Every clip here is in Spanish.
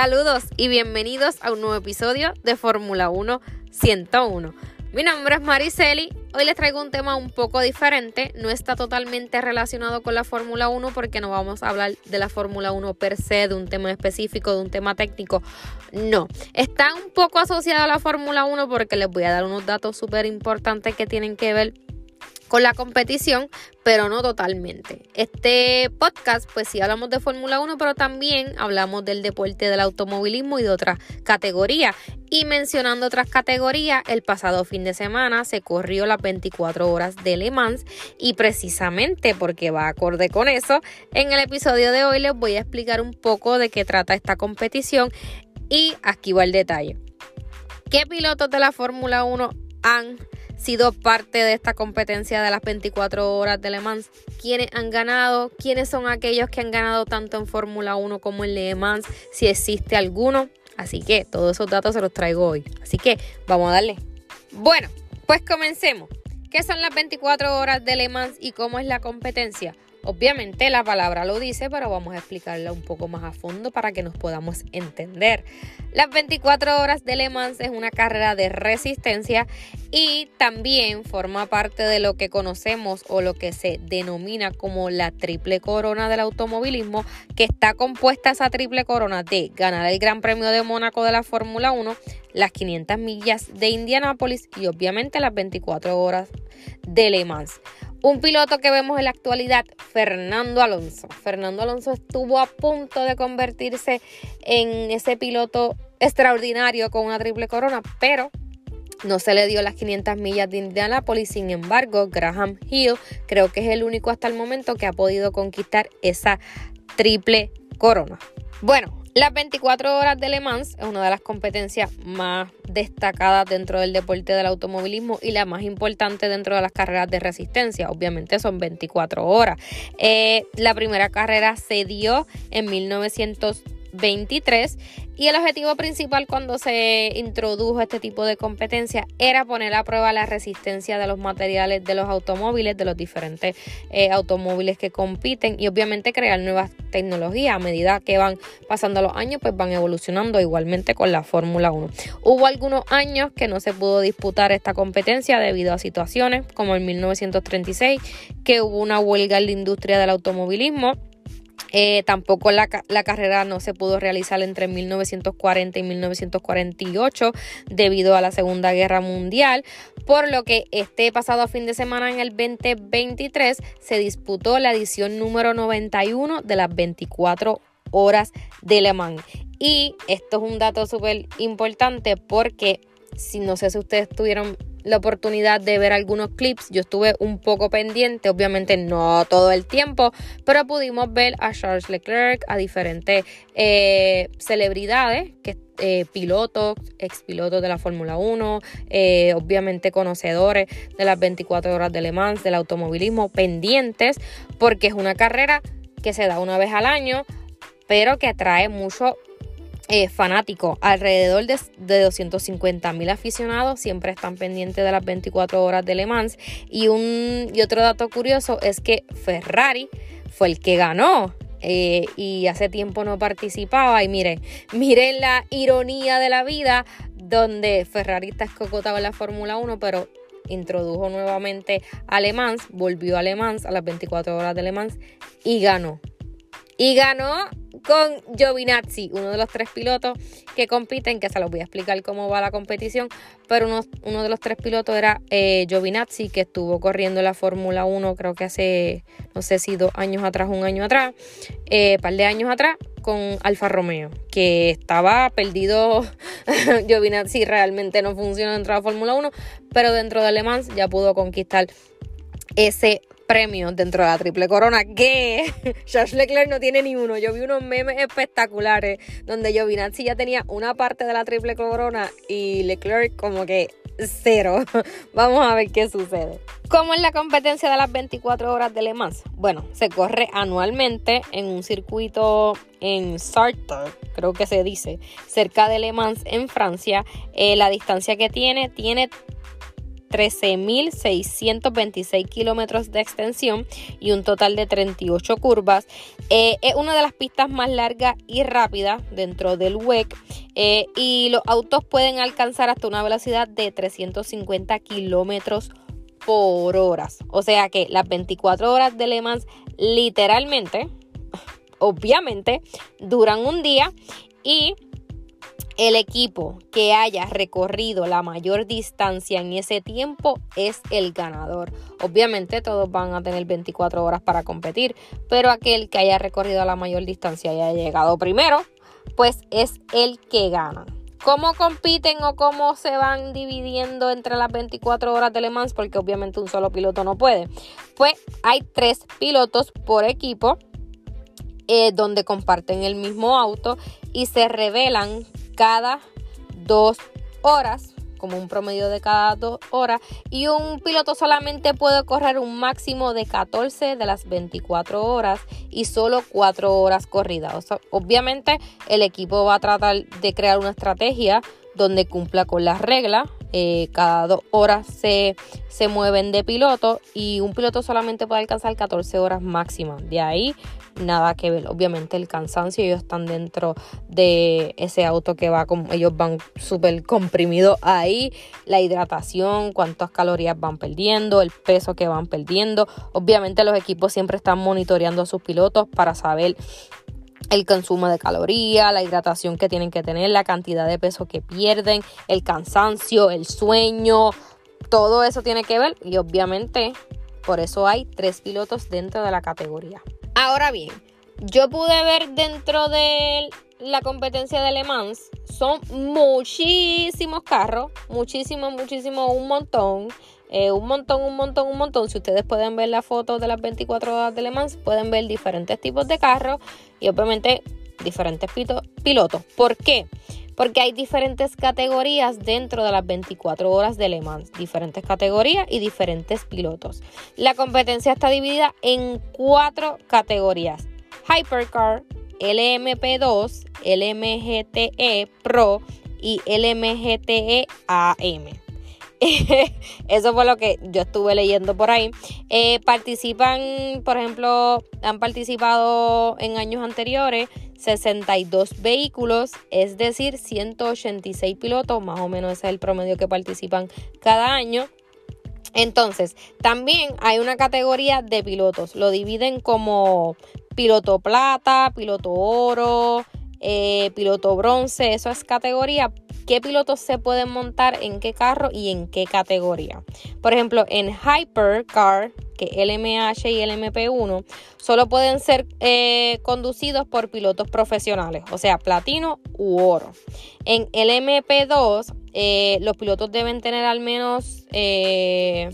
Saludos y bienvenidos a un nuevo episodio de Fórmula 1 101. Mi nombre es Mariceli. Hoy les traigo un tema un poco diferente. No está totalmente relacionado con la Fórmula 1 porque no vamos a hablar de la Fórmula 1 per se, de un tema específico, de un tema técnico. No. Está un poco asociado a la Fórmula 1 porque les voy a dar unos datos súper importantes que tienen que ver con la competición, pero no totalmente. Este podcast, pues sí hablamos de Fórmula 1, pero también hablamos del deporte del automovilismo y de otras categorías. Y mencionando otras categorías, el pasado fin de semana se corrió las 24 horas de Le Mans y precisamente porque va acorde con eso, en el episodio de hoy les voy a explicar un poco de qué trata esta competición y aquí va el detalle. ¿Qué pilotos de la Fórmula 1 han sido parte de esta competencia de las 24 horas de Le Mans. ¿Quiénes han ganado? ¿Quiénes son aquellos que han ganado tanto en Fórmula 1 como en Le Mans? Si existe alguno. Así que todos esos datos se los traigo hoy. Así que vamos a darle. Bueno, pues comencemos. ¿Qué son las 24 horas de Le Mans y cómo es la competencia? Obviamente la palabra lo dice, pero vamos a explicarla un poco más a fondo para que nos podamos entender. Las 24 horas de Le Mans es una carrera de resistencia y también forma parte de lo que conocemos o lo que se denomina como la triple corona del automovilismo, que está compuesta esa triple corona de ganar el Gran Premio de Mónaco de la Fórmula 1, las 500 millas de Indianápolis y obviamente las 24 horas de Le Mans. Un piloto que vemos en la actualidad, Fernando Alonso. Fernando Alonso estuvo a punto de convertirse en ese piloto extraordinario con una triple corona, pero no se le dio las 500 millas de Indianapolis. Sin embargo, Graham Hill creo que es el único hasta el momento que ha podido conquistar esa triple corona. Bueno, las 24 horas de Le Mans es una de las competencias más destacadas dentro del deporte del automovilismo y la más importante dentro de las carreras de resistencia. Obviamente son 24 horas. Eh, la primera carrera se dio en 1900 23 y el objetivo principal cuando se introdujo este tipo de competencia era poner a prueba la resistencia de los materiales de los automóviles, de los diferentes eh, automóviles que compiten y obviamente crear nuevas tecnologías a medida que van pasando los años pues van evolucionando igualmente con la Fórmula 1. Hubo algunos años que no se pudo disputar esta competencia debido a situaciones como en 1936 que hubo una huelga en la industria del automovilismo eh, tampoco la, la, carrera no se pudo realizar entre 1940 y 1948 debido a la Segunda Guerra Mundial, por lo que este pasado fin de semana en el 2023 se disputó la edición número 91 de las 24 horas de Le Mans. Y esto es un dato súper importante porque si no sé si ustedes tuvieron la oportunidad de ver algunos clips. Yo estuve un poco pendiente, obviamente no todo el tiempo, pero pudimos ver a Charles Leclerc, a diferentes eh, celebridades, que, eh, pilotos, expilotos de la Fórmula 1, eh, obviamente conocedores de las 24 horas de Le Mans, del automovilismo, pendientes, porque es una carrera que se da una vez al año, pero que atrae mucho eh, fanáticos, alrededor de, de 250 mil aficionados siempre están pendientes de las 24 horas de Le Mans. Y, un, y otro dato curioso es que Ferrari fue el que ganó. Eh, y hace tiempo no participaba y mire, miren la ironía de la vida donde Ferrari está escocotado en la Fórmula 1 pero introdujo nuevamente a Le Mans, volvió a Le Mans a las 24 horas de Le Mans y ganó. Y ganó con Giovinazzi, uno de los tres pilotos que compiten, que se los voy a explicar cómo va la competición, pero uno, de los tres pilotos era eh, Giovinazzi, que estuvo corriendo la Fórmula 1 creo que hace, no sé si dos años atrás, un año atrás, eh, par de años atrás, con Alfa Romeo, que estaba perdido, Giovinazzi realmente no funciona dentro de la Fórmula 1, pero dentro de Le Mans ya pudo conquistar ese premios dentro de la triple corona que Charles Leclerc no tiene ni uno. Yo vi unos memes espectaculares donde Giovinazzi ya tenía una parte de la triple corona y Leclerc como que cero. Vamos a ver qué sucede. ¿Cómo es la competencia de las 24 horas de Le Mans? Bueno, se corre anualmente en un circuito en Sartre, creo que se dice, cerca de Le Mans en Francia. Eh, la distancia que tiene tiene 13.626 kilómetros de extensión y un total de 38 curvas. Eh, es una de las pistas más largas y rápidas dentro del WEC eh, y los autos pueden alcanzar hasta una velocidad de 350 kilómetros por hora. O sea que las 24 horas de Le Mans literalmente, obviamente, duran un día y el equipo que haya recorrido la mayor distancia en ese tiempo es el ganador. Obviamente todos van a tener 24 horas para competir, pero aquel que haya recorrido la mayor distancia y haya llegado primero, pues es el que gana. ¿Cómo compiten o cómo se van dividiendo entre las 24 horas de Le Mans? Porque obviamente un solo piloto no puede. Pues hay tres pilotos por equipo eh, donde comparten el mismo auto y se revelan cada dos horas, como un promedio de cada dos horas, y un piloto solamente puede correr un máximo de 14 de las 24 horas y solo 4 horas corridas. obviamente el equipo va a tratar de crear una estrategia donde cumpla con las reglas. Eh, cada dos horas se, se mueven de piloto y un piloto solamente puede alcanzar 14 horas máximas. De ahí nada que ver. Obviamente el cansancio, ellos están dentro de ese auto que va como ellos van súper comprimidos ahí, la hidratación, cuántas calorías van perdiendo, el peso que van perdiendo. Obviamente los equipos siempre están monitoreando a sus pilotos para saber el consumo de calorías, la hidratación que tienen que tener, la cantidad de peso que pierden, el cansancio, el sueño, todo eso tiene que ver y obviamente por eso hay tres pilotos dentro de la categoría. Ahora bien, yo pude ver dentro de la competencia de Le Mans, son muchísimos carros, muchísimos, muchísimos, un montón. Eh, un montón, un montón, un montón. Si ustedes pueden ver la foto de las 24 horas de Le Mans, pueden ver diferentes tipos de carros y obviamente diferentes pilotos. ¿Por qué? Porque hay diferentes categorías dentro de las 24 horas de Le Mans, diferentes categorías y diferentes pilotos. La competencia está dividida en cuatro categorías: Hypercar, LMP2, LMGTE Pro y LMGTE AM. Eso fue lo que yo estuve leyendo por ahí. Eh, participan, por ejemplo, han participado en años anteriores 62 vehículos, es decir, 186 pilotos, más o menos ese es el promedio que participan cada año. Entonces, también hay una categoría de pilotos, lo dividen como piloto plata, piloto oro, eh, piloto bronce, eso es categoría qué pilotos se pueden montar en qué carro y en qué categoría. Por ejemplo, en Hypercar, que LMH y LMP1, solo pueden ser eh, conducidos por pilotos profesionales, o sea, platino u oro. En LMP2, eh, los pilotos deben tener al menos eh,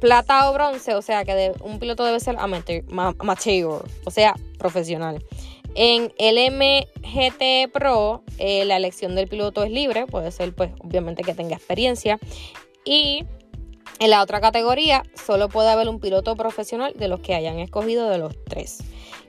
plata o bronce, o sea, que un piloto debe ser amateur, amateur, o sea, profesional. En el MGT Pro, eh, la elección del piloto es libre, puede ser, pues, obviamente que tenga experiencia. Y en la otra categoría, solo puede haber un piloto profesional de los que hayan escogido de los tres.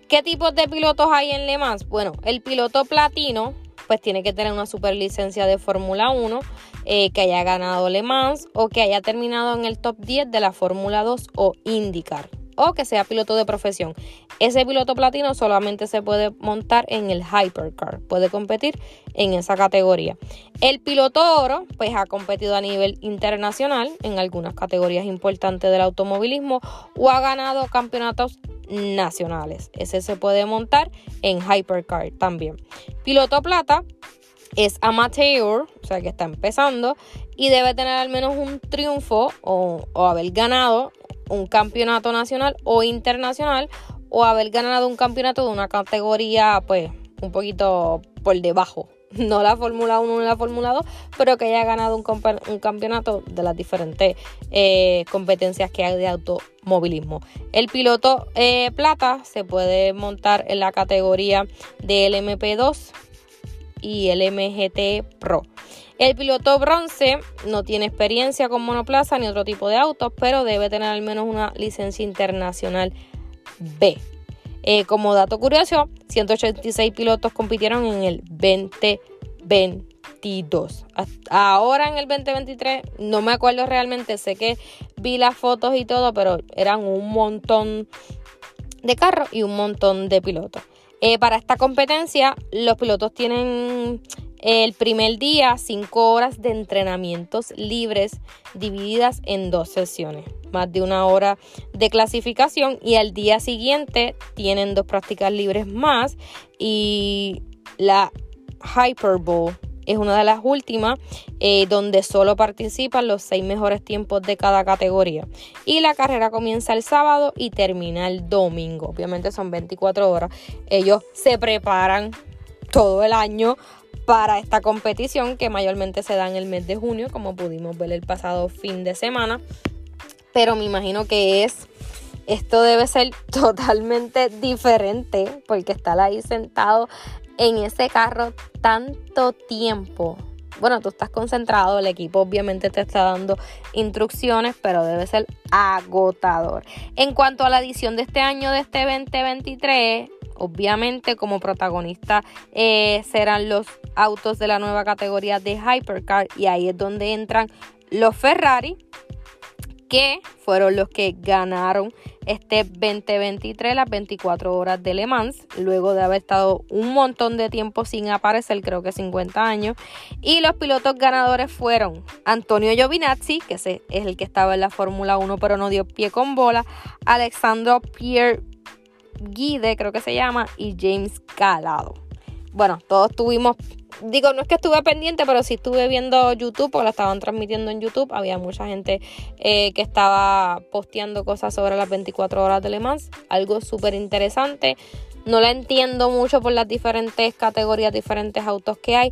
¿Qué tipos de pilotos hay en Le Mans? Bueno, el piloto platino, pues tiene que tener una superlicencia de Fórmula 1, eh, que haya ganado Le Mans o que haya terminado en el top 10 de la Fórmula 2 o IndyCar o que sea piloto de profesión. Ese piloto platino solamente se puede montar en el Hypercar, puede competir en esa categoría. El piloto oro, pues ha competido a nivel internacional en algunas categorías importantes del automovilismo o ha ganado campeonatos nacionales. Ese se puede montar en Hypercar también. Piloto plata es amateur, o sea que está empezando y debe tener al menos un triunfo o, o haber ganado un campeonato nacional o internacional o haber ganado un campeonato de una categoría pues un poquito por debajo no la Fórmula 1 ni la Fórmula 2, pero que haya ganado un, campeonato de las diferentes eh, competencias que hay de automovilismo. El piloto eh, plata se puede montar en la categoría del MP2 y el MGT Pro. El piloto bronce no tiene experiencia con monoplaza ni otro tipo de autos, pero debe tener al menos una licencia internacional B. Eh, como dato curioso, 186 pilotos compitieron en el 2022. Ahora en el 2023, no me acuerdo realmente, sé que vi las fotos y todo, pero eran un montón de carros y un montón de pilotos. Eh, para esta competencia, los pilotos tienen el primer día 5 horas de entrenamientos libres divididas en dos sesiones, más de una hora de clasificación y al día siguiente tienen dos prácticas libres más y la Hyper Bowl es una de las últimas eh, donde solo participan los seis mejores tiempos de cada categoría. Y la carrera comienza el sábado y termina el domingo. Obviamente son 24 horas. Ellos se preparan todo el año para esta competición que mayormente se da en el mes de junio, como pudimos ver el pasado fin de semana. Pero me imagino que es esto debe ser totalmente diferente porque estar ahí sentado en ese carro tanto tiempo. Bueno, tú estás concentrado, el equipo obviamente te está dando instrucciones, pero debe ser agotador. En cuanto a la edición de este año, de este 2023, obviamente como protagonista eh, serán los autos de la nueva categoría de Hypercar y ahí es donde entran los Ferrari, que fueron los que ganaron este 2023, las 24 horas de Le Mans, luego de haber estado un montón de tiempo sin aparecer, creo que 50 años. Y los pilotos ganadores fueron Antonio Giovinazzi, que es el que estaba en la Fórmula 1 pero no dio pie con bola, Alexandro Pierre Guide, creo que se llama, y James Calado. Bueno, todos tuvimos digo, no es que estuve pendiente, pero sí estuve viendo YouTube, porque lo estaban transmitiendo en YouTube. Había mucha gente eh, que estaba posteando cosas sobre las 24 horas de Le Mans. Algo súper interesante. No la entiendo mucho por las diferentes categorías, diferentes autos que hay.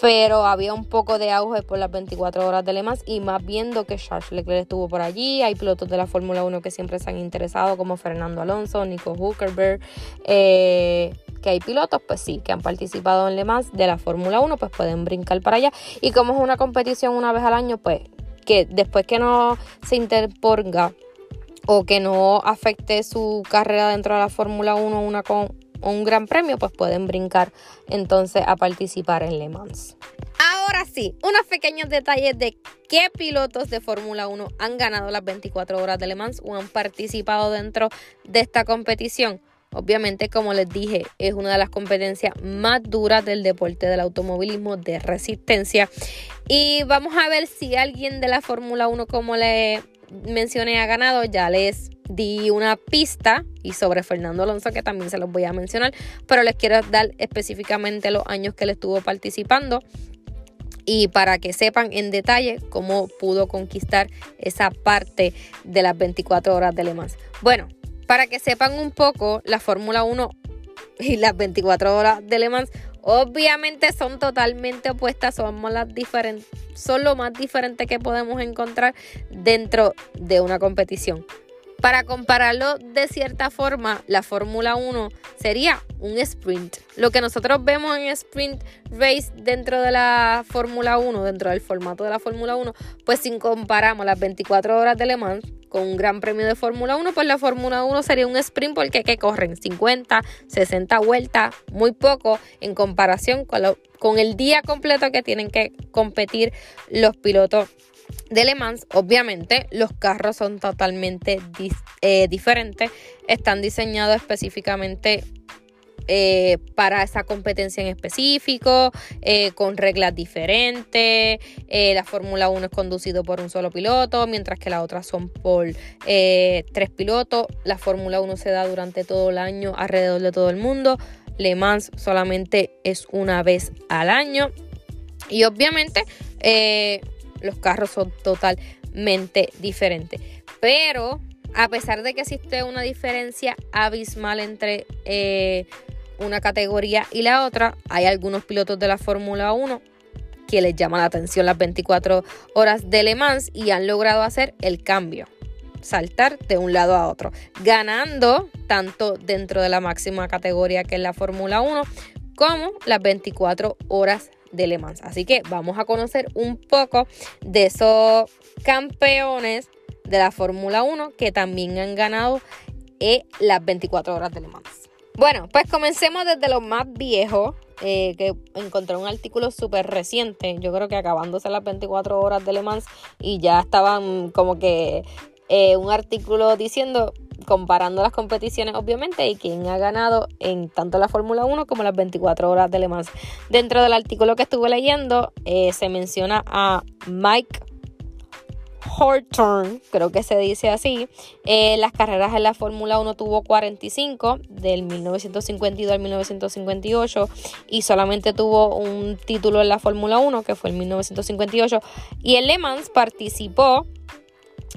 Pero había un poco de auge por las 24 horas de Le Mans y más viendo que Charles Leclerc estuvo por allí. Hay pilotos de la Fórmula 1 que siempre se han interesado, como Fernando Alonso, Nico Huckerberg. Eh, que hay pilotos, pues sí, que han participado en Le Mans de la Fórmula 1, pues pueden brincar para allá. Y como es una competición una vez al año, pues que después que no se interponga o que no afecte su carrera dentro de la Fórmula 1 una con un gran premio, pues pueden brincar entonces a participar en Le Mans. Ahora sí, unos pequeños detalles de qué pilotos de Fórmula 1 han ganado las 24 horas de Le Mans o han participado dentro de esta competición. Obviamente, como les dije, es una de las competencias más duras del deporte del automovilismo de resistencia. Y vamos a ver si alguien de la Fórmula 1, como le mencioné, ha ganado. Ya les di una pista y sobre Fernando Alonso que también se los voy a mencionar, pero les quiero dar específicamente los años que él estuvo participando y para que sepan en detalle cómo pudo conquistar esa parte de las 24 horas de Le Mans. Bueno, para que sepan un poco, la Fórmula 1 y las 24 horas de Le Mans obviamente son totalmente opuestas, son, las son lo más diferente que podemos encontrar dentro de una competición. Para compararlo de cierta forma, la Fórmula 1 sería un sprint. Lo que nosotros vemos en sprint race dentro de la Fórmula 1, dentro del formato de la Fórmula 1, pues si comparamos las 24 horas de Le Mans con un gran premio de Fórmula 1, pues la Fórmula 1 sería un sprint porque que corren 50, 60 vueltas, muy poco en comparación con, el día completo que tienen que competir los pilotos de Le Mans, obviamente los carros son totalmente eh, diferentes, están diseñados específicamente eh, para esa competencia en específico, eh, con reglas diferentes. la Fórmula 1 es conducido por un solo piloto, mientras que las otras son por tres pilotos. La Fórmula 1 se da durante todo el año alrededor de todo el mundo. Le Mans solamente es una vez al año. Y obviamente los carros son totalmente diferentes. Pero a pesar de que existe una diferencia abismal entre eh, una categoría y la otra, hay algunos pilotos de la Fórmula 1 que les llama la atención las 24 horas de Le Mans y han logrado hacer el cambio, saltar de un lado a otro, ganando tanto dentro de la máxima categoría que es la Fórmula 1 como las 24 horas de Le Mans. Así que vamos a conocer un poco de esos campeones de la Fórmula 1 que también han ganado las 24 horas de Le Mans. Bueno, pues comencemos desde lo más viejo, eh, que encontré un artículo súper reciente, yo creo que acabándose las 24 horas de Le Mans y ya estaban como que eh, un artículo diciendo, comparando las competiciones obviamente y quién ha ganado en tanto la Fórmula 1 como las 24 horas de Le Mans. Dentro del artículo que estuve leyendo se menciona a Mike Horton, creo que se dice así. Eh, las carreras en la Fórmula 1 tuvo 45 del 1952 al 1958 y solamente tuvo un título en la Fórmula 1 que fue en 1958 y en Le Mans participó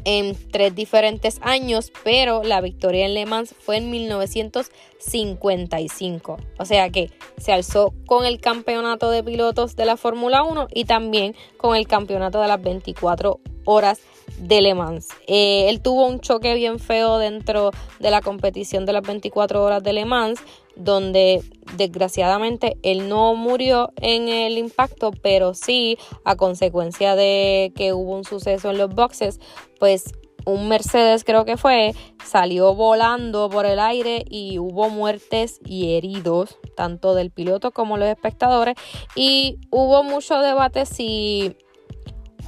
en tres diferentes años, pero la victoria en Le Mans fue en 1955. O sea que se alzó con el campeonato de pilotos de la Fórmula 1 y también con el campeonato de las 24 horas de Le Mans. Eh, él tuvo un choque bien feo dentro de la competición de las 24 horas de Le Mans, donde desgraciadamente él no murió en el impacto, pero sí a consecuencia de que hubo un suceso en los boxes, pues un Mercedes creo que fue, salió volando por el aire y hubo muertes y heridos, tanto del piloto como los espectadores, y hubo mucho debate si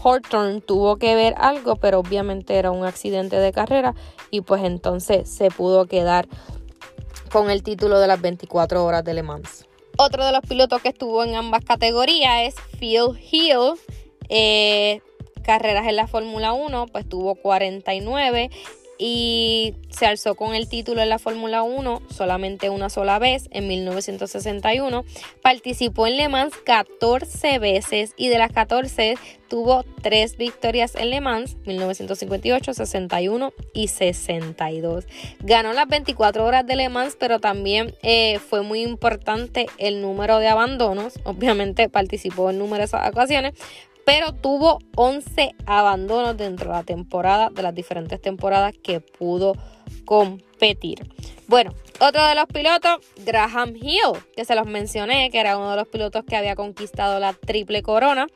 Horton tuvo que ver algo, pero obviamente era un accidente de carrera y pues entonces se pudo quedar con el título de las 24 horas de Le Mans. Otro de los pilotos que estuvo en ambas categorías es Phil Hill. Eh, carreras en la Fórmula 1, pues tuvo 49 y se alzó con el título en la Fórmula 1 solamente una sola vez en 1961. Participó en Le Mans 14 veces y de las 14 tuvo 3 victorias en Le Mans 1958, 61 y 62. Ganó las 24 horas de Le Mans, pero también eh, fue muy importante el número de abandonos. Obviamente participó en numerosas ocasiones, pero tuvo 11 abandonos dentro de la temporada, de las diferentes temporadas que pudo competir. Bueno, otro de los pilotos, Graham Hill, que se los mencioné, que era uno de los pilotos que había conquistado la triple corona.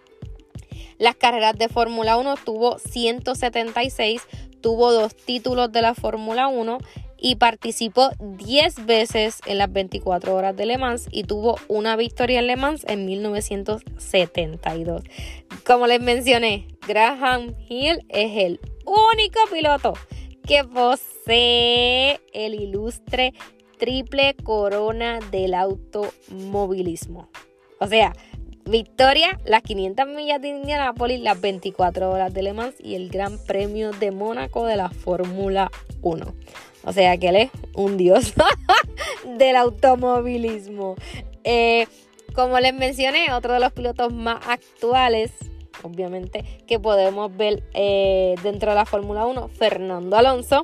Las carreras de Fórmula 1 tuvo 176, tuvo dos títulos de la Fórmula 1 y participó 10 veces en las 24 horas de Le Mans y tuvo una victoria en Le Mans en 1972. Como les mencioné, Graham Hill es el único piloto que posee el ilustre triple corona del automovilismo. O sea, victoria, las 500 millas de Indianapolis, las 24 horas de Le Mans y el Gran Premio de Mónaco de la Fórmula 1. O sea que él es un dios del automovilismo. Eh, como les mencioné, otro de los pilotos más actuales, obviamente, que podemos ver eh, dentro de la Fórmula 1, Fernando Alonso.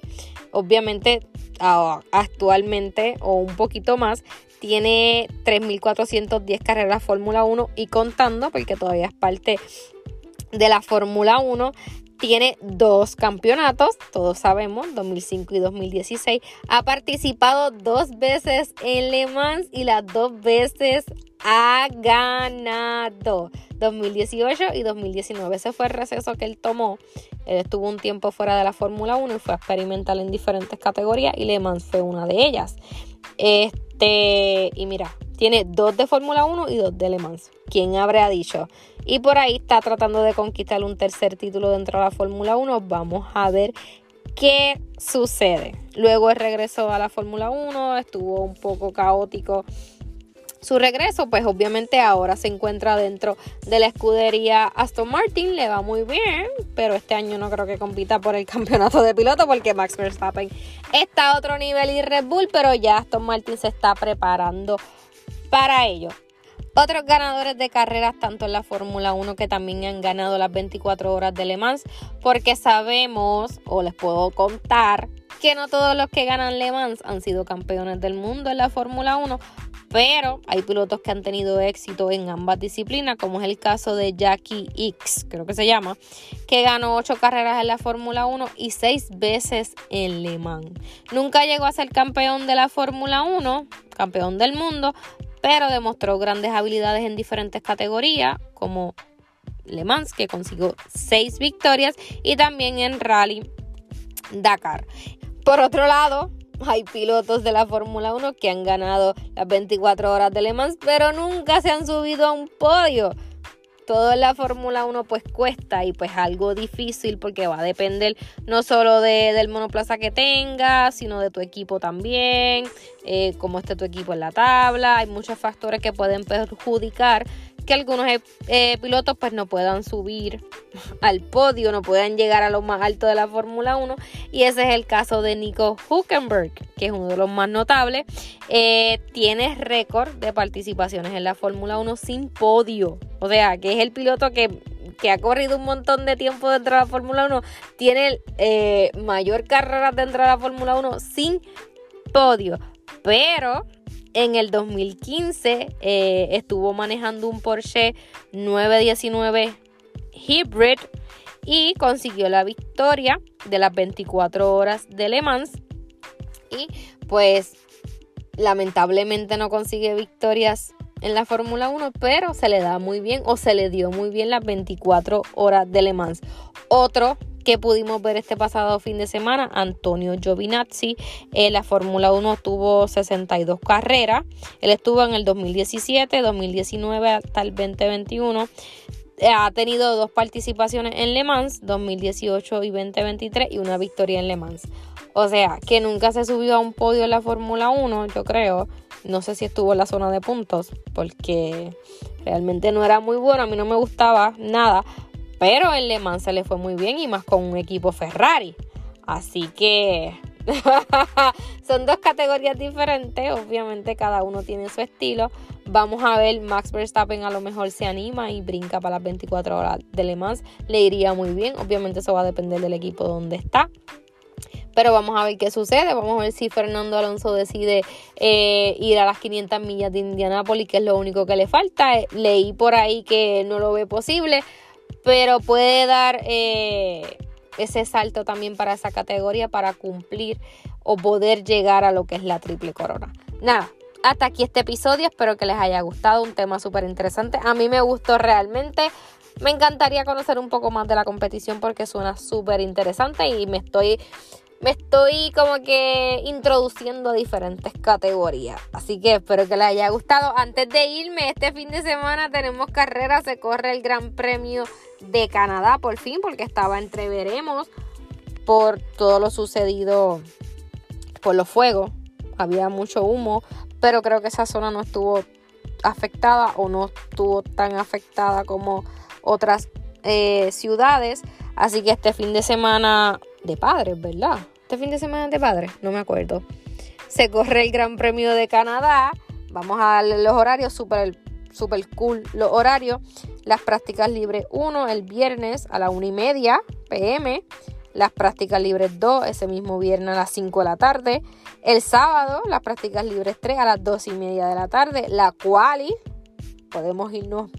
Obviamente, actualmente o un poquito más, tiene 3.410 carreras Fórmula 1 y contando, porque todavía es parte de la Fórmula 1 tiene dos campeonatos, todos sabemos, 2005 y 2016. Ha participado dos veces en Le Mans y las dos veces ha ganado. 2018 y 2019. Ese fue el receso que él tomó. Él estuvo un tiempo fuera de la Fórmula 1 y fue a experimentar en diferentes categorías y Le Mans fue una de ellas. Este, y mira, tiene dos de Fórmula 1 y dos de Le Mans. ¿Quién habría dicho? Y por ahí está tratando de conquistar un tercer título dentro de la Fórmula 1. Vamos a ver qué sucede. Luego regresó a la Fórmula 1, estuvo un poco caótico su regreso, pues obviamente ahora se encuentra dentro de la escudería Aston Martin, le va muy bien, pero este año no creo que compita por el campeonato de piloto porque Max Verstappen está a otro nivel y Red Bull, pero ya Aston Martin se está preparando para ello. Otros ganadores de carreras, tanto en la Fórmula 1 que también han ganado las 24 horas de Le Mans, porque sabemos, o les puedo contar, que no todos los que ganan Le Mans han sido campeones del mundo en la Fórmula 1, pero hay pilotos que han tenido éxito en ambas disciplinas, como es el caso de Jackie X, creo que se llama, que ganó ocho carreras en la Fórmula 1 y seis veces en Le Mans. Nunca llegó a ser campeón de la Fórmula 1, campeón del mundo, pero demostró grandes habilidades en diferentes categorías, como Le Mans, que consiguió seis victorias, y también en Rally Dakar. Por otro lado, hay pilotos de la Fórmula 1 que han ganado las 24 horas de Le Mans, pero nunca se han subido a un podio. Todo en la Fórmula 1 pues cuesta y pues algo difícil porque va a depender no solo de, del monoplaza que tengas, sino de tu equipo también, eh, cómo esté tu equipo en la tabla. Hay muchos factores que pueden perjudicar que algunos eh, eh, pilotos pues no puedan subir al podio, no puedan llegar a lo más alto de la Fórmula 1 y ese es el caso de Nico Huckenberg, que es uno de los más notables. Eh, tiene récord de participaciones en la Fórmula 1 sin podio, o sea, que es el piloto que que ha corrido un montón de tiempo dentro de la Fórmula 1, tiene mayor carrera dentro de la Fórmula 1 sin podio. Pero en el 2015 eh, estuvo manejando un Porsche 919 Hybrid y consiguió la victoria de las 24 horas de Le Mans. Y pues lamentablemente no consigue victorias en la Fórmula 1, pero se le da muy bien o se le dio muy bien las 24 horas de Le Mans. Otro que pudimos ver este pasado fin de semana, Antonio Giovinazzi. En la Fórmula 1 tuvo 62 carreras. Él estuvo en el 2017, 2019 hasta el 2021 ha tenido dos participaciones en Le Mans, 2018 y 2023, y una victoria en Le Mans. O sea, que nunca se subió a un podio en la Fórmula 1, yo creo. No sé si estuvo en la zona de puntos, porque realmente no era muy bueno, a mí no me gustaba nada. Pero en Le Mans se le fue muy bien y más con un equipo Ferrari. Así que son dos categorías diferentes. Obviamente cada uno tiene su estilo. Vamos a ver, Max Verstappen a lo mejor se anima y brinca para las 24 horas de Le Mans. Le iría muy bien. Obviamente eso va a depender del equipo donde está. Pero vamos a ver qué sucede. Vamos a ver si Fernando Alonso decide eh, ir a las 500 millas de Indianápolis, que es lo único que le falta. Eh, leí por ahí que no lo ve posible pero puede dar eh, ese salto también para esa categoría para cumplir o poder llegar a lo que es la triple corona. Nada, hasta aquí este episodio, espero que les haya gustado, un tema súper interesante. A mí me gustó realmente. Me encantaría conocer un poco más de la competición porque suena súper interesante y me estoy me estoy como que introduciendo a diferentes categorías. Así que espero que les haya gustado. Antes de irme, este fin de semana tenemos carrera, se corre el Gran Premio de Canadá por fin, porque estaba entreveremos por todo lo sucedido por los fuegos. Había mucho humo, pero creo que esa zona no estuvo afectada o no estuvo tan afectada como otras eh, ciudades. Así que este fin de semana de padres, ¿verdad? Este fin de semana de padres, no me acuerdo. Se corre el Gran Premio de Canadá. Vamos a darle los horarios, super, super cool los horarios. Las prácticas libres 1 el viernes a la 1 y media pm. Las prácticas libres 2 ese mismo viernes a las 5 de la tarde. El sábado, las prácticas libres 3 a las 2 y media de la tarde. La quali, podemos irnos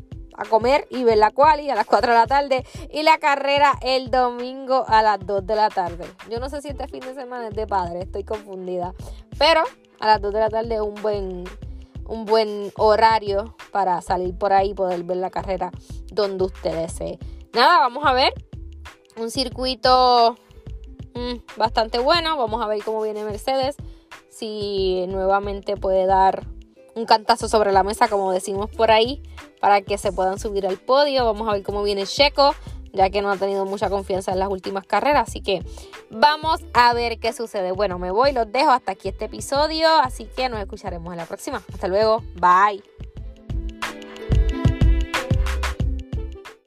a comer y ver la quali a las 4 de la tarde y la carrera el domingo a las 2 de la tarde. Yo no sé si este fin de semana es de padre, estoy confundida, pero a las 2 de la tarde es un buen un buen horario para salir por ahí y poder ver la carrera donde usted desee. Nada, vamos a ver un circuito mm, bastante bueno. Vamos a ver cómo viene Mercedes. Si nuevamente puede dar un cantazo sobre la mesa, como decimos por ahí, para que se puedan subir al podio. Vamos a ver cómo viene Checo, ya que no ha tenido mucha confianza en las últimas carreras. Así que vamos a ver qué sucede. Bueno, me voy, los dejo hasta aquí este episodio, así que nos escucharemos en la próxima. Hasta luego, bye.